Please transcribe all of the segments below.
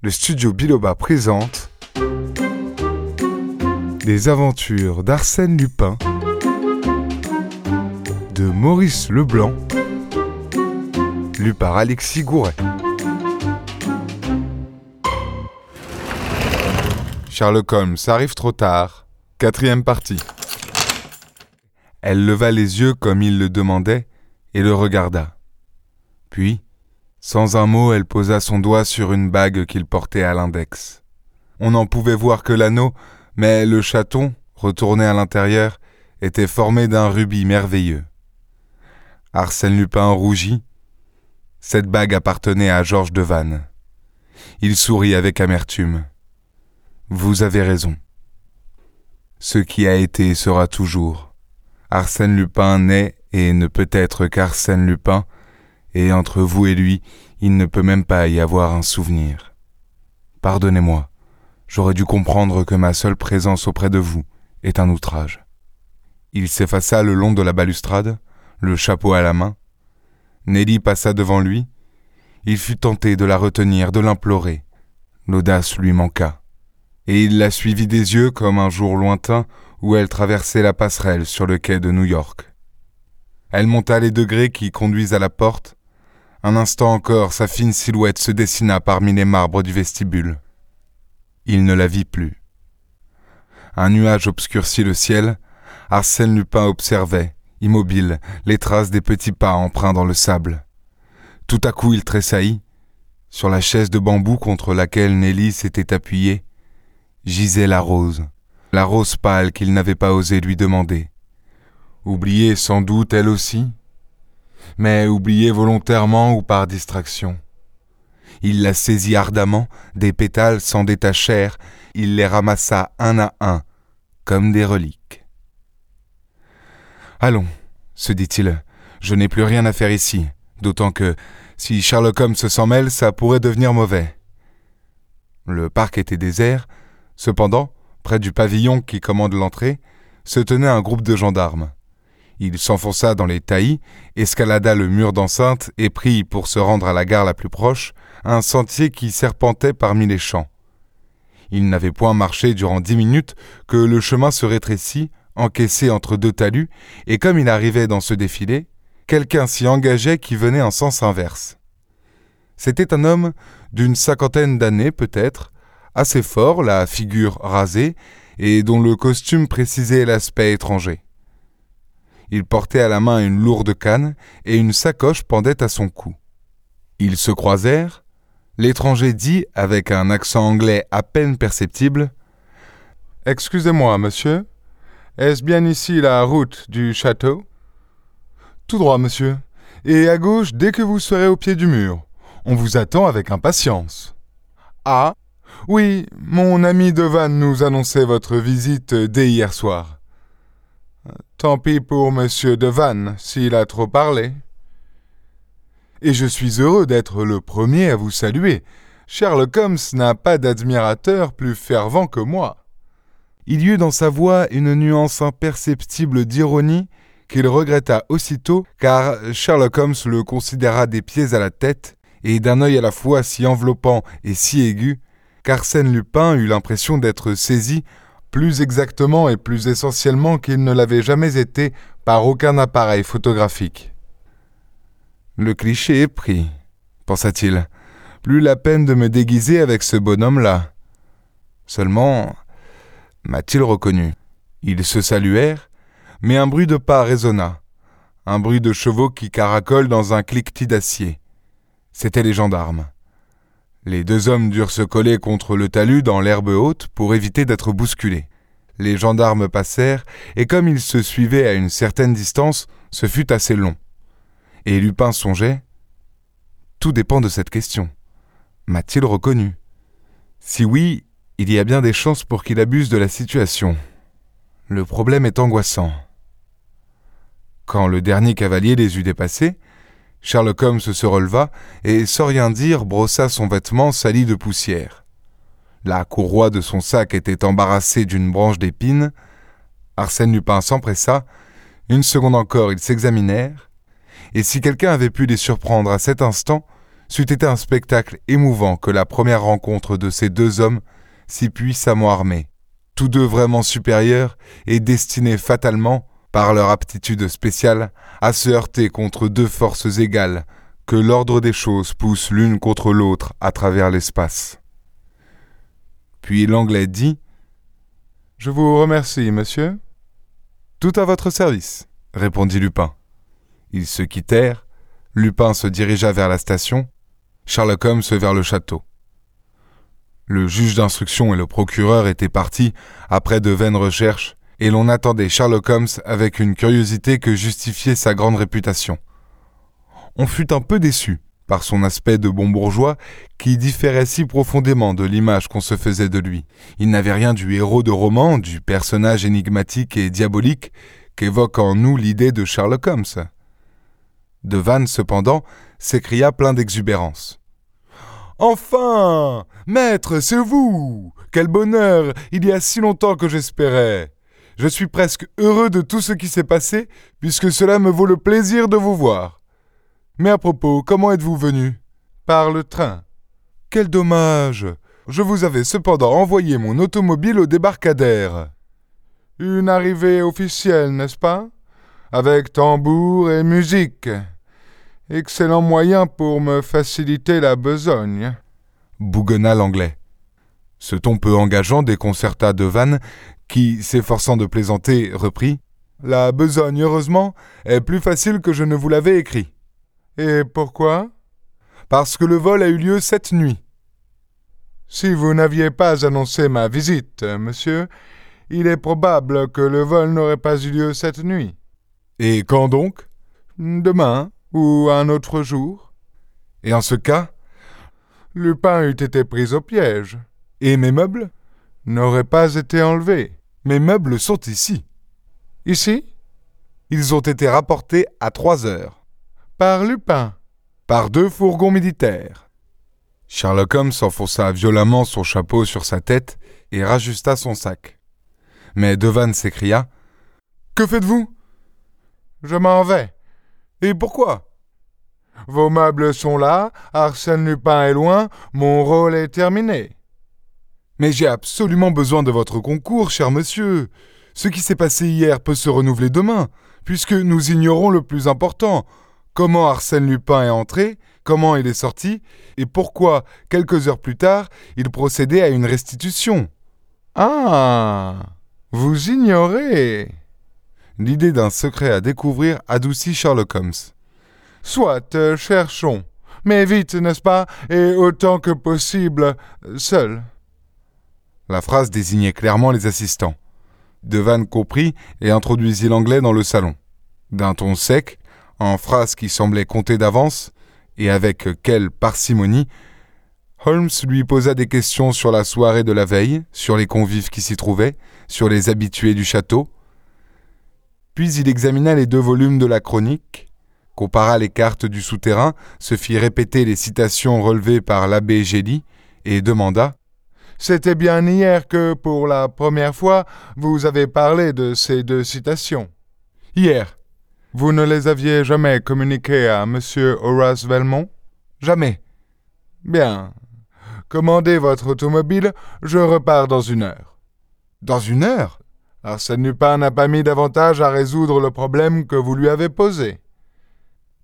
le studio Biloba présente Les aventures d'Arsène Lupin de Maurice Leblanc, lu par Alexis Gouret. Sherlock Holmes arrive trop tard. Quatrième partie. Elle leva les yeux comme il le demandait et le regarda. Puis, sans un mot, elle posa son doigt sur une bague qu'il portait à l'index. On n'en pouvait voir que l'anneau, mais le chaton, retourné à l'intérieur, était formé d'un rubis merveilleux. Arsène Lupin rougit. Cette bague appartenait à Georges Devanne. Il sourit avec amertume. Vous avez raison. Ce qui a été sera toujours. Arsène Lupin n'est et ne peut être qu'Arsène Lupin, et entre vous et lui, il ne peut même pas y avoir un souvenir. Pardonnez-moi, j'aurais dû comprendre que ma seule présence auprès de vous est un outrage. Il s'effaça le long de la balustrade, le chapeau à la main. Nelly passa devant lui. Il fut tenté de la retenir, de l'implorer. L'audace lui manqua. Et il la suivit des yeux comme un jour lointain où elle traversait la passerelle sur le quai de New York. Elle monta les degrés qui conduisent à la porte, un instant encore, sa fine silhouette se dessina parmi les marbres du vestibule. Il ne la vit plus. Un nuage obscurcit le ciel. Arsène Lupin observait, immobile, les traces des petits pas empreints dans le sable. Tout à coup, il tressaillit. Sur la chaise de bambou contre laquelle Nelly s'était appuyée, gisait la rose, la rose pâle qu'il n'avait pas osé lui demander. Oubliée sans doute elle aussi, mais oubliée volontairement ou par distraction. Il la saisit ardemment, des pétales s'en détachèrent, il les ramassa un à un, comme des reliques. Allons, se dit-il, je n'ai plus rien à faire ici, d'autant que, si Sherlock Holmes s'en mêle, ça pourrait devenir mauvais. Le parc était désert, cependant, près du pavillon qui commande l'entrée, se tenait un groupe de gendarmes. Il s'enfonça dans les taillis, escalada le mur d'enceinte et prit, pour se rendre à la gare la plus proche, un sentier qui serpentait parmi les champs. Il n'avait point marché durant dix minutes que le chemin se rétrécit, encaissé entre deux talus, et comme il arrivait dans ce défilé, quelqu'un s'y engageait qui venait en sens inverse. C'était un homme d'une cinquantaine d'années peut-être, assez fort, la figure rasée, et dont le costume précisait l'aspect étranger. Il portait à la main une lourde canne et une sacoche pendait à son cou. Ils se croisèrent. L'étranger dit, avec un accent anglais à peine perceptible Excusez-moi, monsieur. Est-ce bien ici la route du château? Tout droit, monsieur. Et à gauche dès que vous serez au pied du mur. On vous attend avec impatience. Ah? Oui, mon ami Devan nous annonçait votre visite dès hier soir. Tant pis pour monsieur Devanne, s'il a trop parlé. Et je suis heureux d'être le premier à vous saluer. Sherlock Holmes n'a pas d'admirateur plus fervent que moi. Il y eut dans sa voix une nuance imperceptible d'ironie qu'il regretta aussitôt, car Sherlock Holmes le considéra des pieds à la tête, et d'un œil à la fois si enveloppant et si aigu, qu'Arsène Lupin eut l'impression d'être saisi plus exactement et plus essentiellement qu'il ne l'avait jamais été par aucun appareil photographique. Le cliché est pris, pensa-t-il. Plus la peine de me déguiser avec ce bonhomme-là. Seulement, m'a-t-il reconnu Ils se saluèrent, mais un bruit de pas résonna, un bruit de chevaux qui caracolent dans un cliquetis d'acier. C'étaient les gendarmes. Les deux hommes durent se coller contre le talus dans l'herbe haute pour éviter d'être bousculés. Les gendarmes passèrent, et comme ils se suivaient à une certaine distance, ce fut assez long. Et Lupin songeait Tout dépend de cette question. M'a-t-il reconnu? Si oui, il y a bien des chances pour qu'il abuse de la situation. Le problème est angoissant. Quand le dernier cavalier les eut dépassés, Sherlock Holmes se releva et, sans rien dire, brossa son vêtement sali de poussière. La courroie de son sac était embarrassée d'une branche d'épines. Arsène Lupin s'empressa. Une seconde encore, ils s'examinèrent. Et si quelqu'un avait pu les surprendre à cet instant, c'eût été un spectacle émouvant que la première rencontre de ces deux hommes si puissamment armés, tous deux vraiment supérieurs et destinés fatalement, par leur aptitude spéciale, à se heurter contre deux forces égales, que l'ordre des choses pousse l'une contre l'autre à travers l'espace. Puis l'Anglais dit Je vous remercie, monsieur. Tout à votre service, répondit Lupin. Ils se quittèrent, Lupin se dirigea vers la station, Sherlock Holmes vers le château. Le juge d'instruction et le procureur étaient partis après de vaines recherches, et l'on attendait Sherlock Holmes avec une curiosité que justifiait sa grande réputation. On fut un peu déçu par son aspect de bon bourgeois qui différait si profondément de l'image qu'on se faisait de lui. Il n'avait rien du héros de roman, du personnage énigmatique et diabolique qu'évoque en nous l'idée de Sherlock Holmes. Devanne, cependant, s'écria plein d'exubérance. Enfin Maître, c'est vous Quel bonheur Il y a si longtemps que j'espérais Je suis presque heureux de tout ce qui s'est passé, puisque cela me vaut le plaisir de vous voir. Mais à propos, comment êtes-vous venu? Par le train. Quel dommage Je vous avais cependant envoyé mon automobile au débarcadère. Une arrivée officielle, n'est-ce pas? Avec tambour et musique. Excellent moyen pour me faciliter la besogne. Bougonna l'anglais. Ce ton peu engageant déconcerta Devanne, qui, s'efforçant de plaisanter, reprit La besogne, heureusement, est plus facile que je ne vous l'avais écrit. Et pourquoi? Parce que le vol a eu lieu cette nuit. Si vous n'aviez pas annoncé ma visite, monsieur, il est probable que le vol n'aurait pas eu lieu cette nuit. Et quand donc? Demain ou un autre jour. Et en ce cas, Lupin eût été pris au piège. Et mes meubles n'auraient pas été enlevés. Mes meubles sont ici. Ici? Ils ont été rapportés à trois heures. Par Lupin Par deux fourgons militaires. Sherlock Holmes enfonça violemment son chapeau sur sa tête et rajusta son sac. Mais Devanne s'écria Que faites-vous? Je m'en vais. Et pourquoi? Vos meubles sont là, Arsène Lupin est loin, mon rôle est terminé. Mais j'ai absolument besoin de votre concours, cher monsieur. Ce qui s'est passé hier peut se renouveler demain, puisque nous ignorons le plus important. Comment Arsène Lupin est entré, comment il est sorti, et pourquoi, quelques heures plus tard, il procédait à une restitution. Ah. Vous ignorez. L'idée d'un secret à découvrir adoucit Sherlock Holmes. Soit, euh, cherchons. Mais vite, n'est-ce pas, et autant que possible, seul. La phrase désignait clairement les assistants. Devanne comprit et introduisit l'anglais dans le salon. D'un ton sec, en phrase qui semblait compter d'avance, et avec quelle parcimonie, Holmes lui posa des questions sur la soirée de la veille, sur les convives qui s'y trouvaient, sur les habitués du château, puis il examina les deux volumes de la chronique, compara les cartes du souterrain, se fit répéter les citations relevées par l'abbé Gély, et demanda C'était bien hier que, pour la première fois, vous avez parlé de ces deux citations. Hier. Vous ne les aviez jamais communiquées à M. Horace Velmont? Jamais. Bien. Commandez votre automobile, je repars dans une heure. Dans une heure? Arsène Lupin n'a pas mis davantage à résoudre le problème que vous lui avez posé.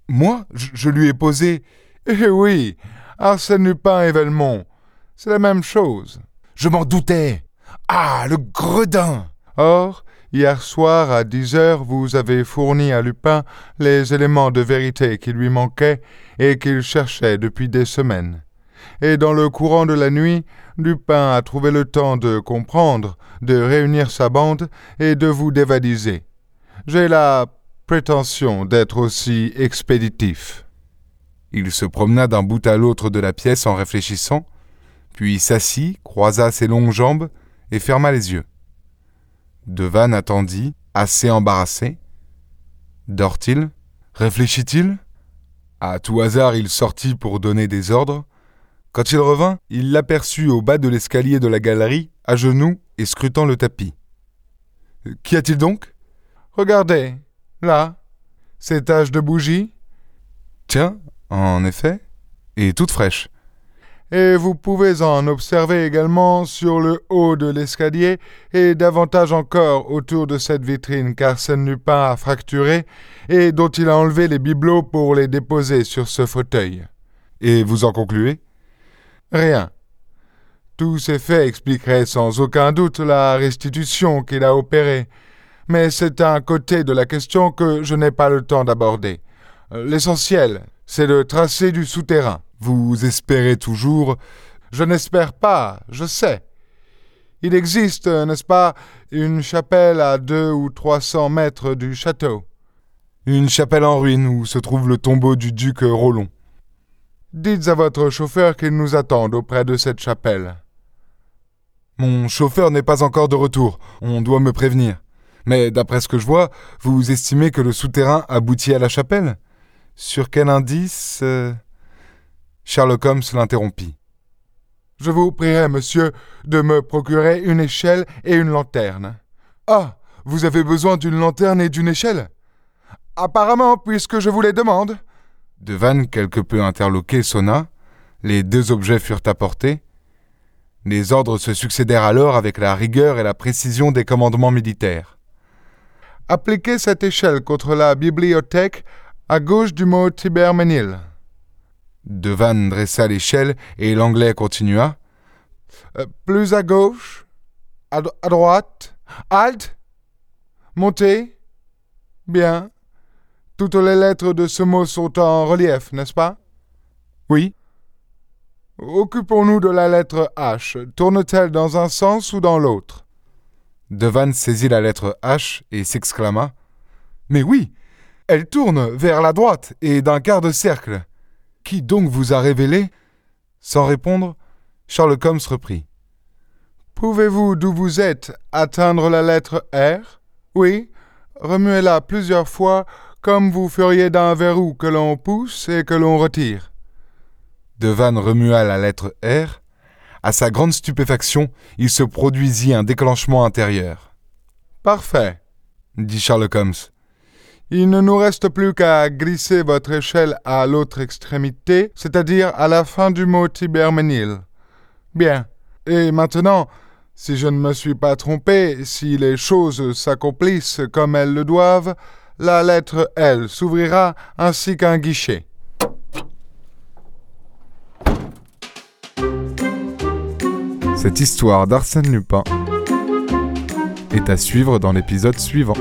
Moi? Je, lui ai posé. Eh oui, Arsène Lupin et Velmont. C'est la même chose. Je m'en doutais. Ah, le gredin Or, hier soir à dix heures, vous avez fourni à Lupin les éléments de vérité qui lui manquaient et qu'il cherchait depuis des semaines et dans le courant de la nuit, Lupin a trouvé le temps de comprendre, de réunir sa bande et de vous dévaliser. J'ai la prétention d'être aussi expéditif. Il se promena d'un bout à l'autre de la pièce en réfléchissant, puis s'assit, croisa ses longues jambes et ferma les yeux. Devanne attendit, assez embarrassé. Dort-il? Réfléchit-il? À tout hasard, il sortit pour donner des ordres, quand il revint, il l'aperçut au bas de l'escalier de la galerie, à genoux et scrutant le tapis. Qu'y a-t-il donc? Regardez, là, ces taches de bougie. Tiens, en effet. et toute fraîche. Et vous pouvez en observer également sur le haut de l'escalier et davantage encore autour de cette vitrine qu'Arsène Lupin a fracturée et dont il a enlevé les bibelots pour les déposer sur ce fauteuil. Et vous en concluez? Rien. Tous ces faits expliqueraient sans aucun doute la restitution qu'il a opérée, mais c'est un côté de la question que je n'ai pas le temps d'aborder. L'essentiel, c'est le tracé du souterrain. Vous espérez toujours Je n'espère pas, je sais. Il existe, n'est-ce pas, une chapelle à deux ou trois cents mètres du château. Une chapelle en ruine où se trouve le tombeau du duc Rollon. Dites à votre chauffeur qu'il nous attende auprès de cette chapelle. Mon chauffeur n'est pas encore de retour. On doit me prévenir. Mais d'après ce que je vois, vous estimez que le souterrain aboutit à la chapelle? Sur quel indice euh, Sherlock Holmes l'interrompit. Je vous prierai, monsieur, de me procurer une échelle et une lanterne. Ah. Vous avez besoin d'une lanterne et d'une échelle? Apparemment, puisque je vous les demande. Devanne, quelque peu interloqué, sonna. Les deux objets furent apportés. Les ordres se succédèrent alors avec la rigueur et la précision des commandements militaires. Appliquez cette échelle contre la bibliothèque à gauche du mot Tiberménil. Devanne dressa l'échelle et l'anglais continua. Euh, plus à gauche, à, à droite, halte, montez. Bien. Toutes les lettres de ce mot sont en relief, n'est-ce pas? Oui. Occupons-nous de la lettre H. Tourne-t-elle dans un sens ou dans l'autre? Devanne saisit la lettre H et s'exclama. Mais oui. Elle tourne vers la droite et d'un quart de cercle. Qui donc vous a révélé? Sans répondre, Sherlock Holmes reprit. Pouvez-vous, d'où vous êtes, atteindre la lettre R? Oui. Remuez-la plusieurs fois comme vous feriez d'un verrou que l'on pousse et que l'on retire. Devanne remua la lettre R. À sa grande stupéfaction, il se produisit un déclenchement intérieur. Parfait, dit Sherlock Holmes. Il ne nous reste plus qu'à glisser votre échelle à l'autre extrémité, c'est-à-dire à la fin du mot Tiberménil. Bien. Et maintenant, si je ne me suis pas trompé, si les choses s'accomplissent comme elles le doivent, la lettre L s'ouvrira ainsi qu'un guichet. Cette histoire d'Arsène Lupin est à suivre dans l'épisode suivant.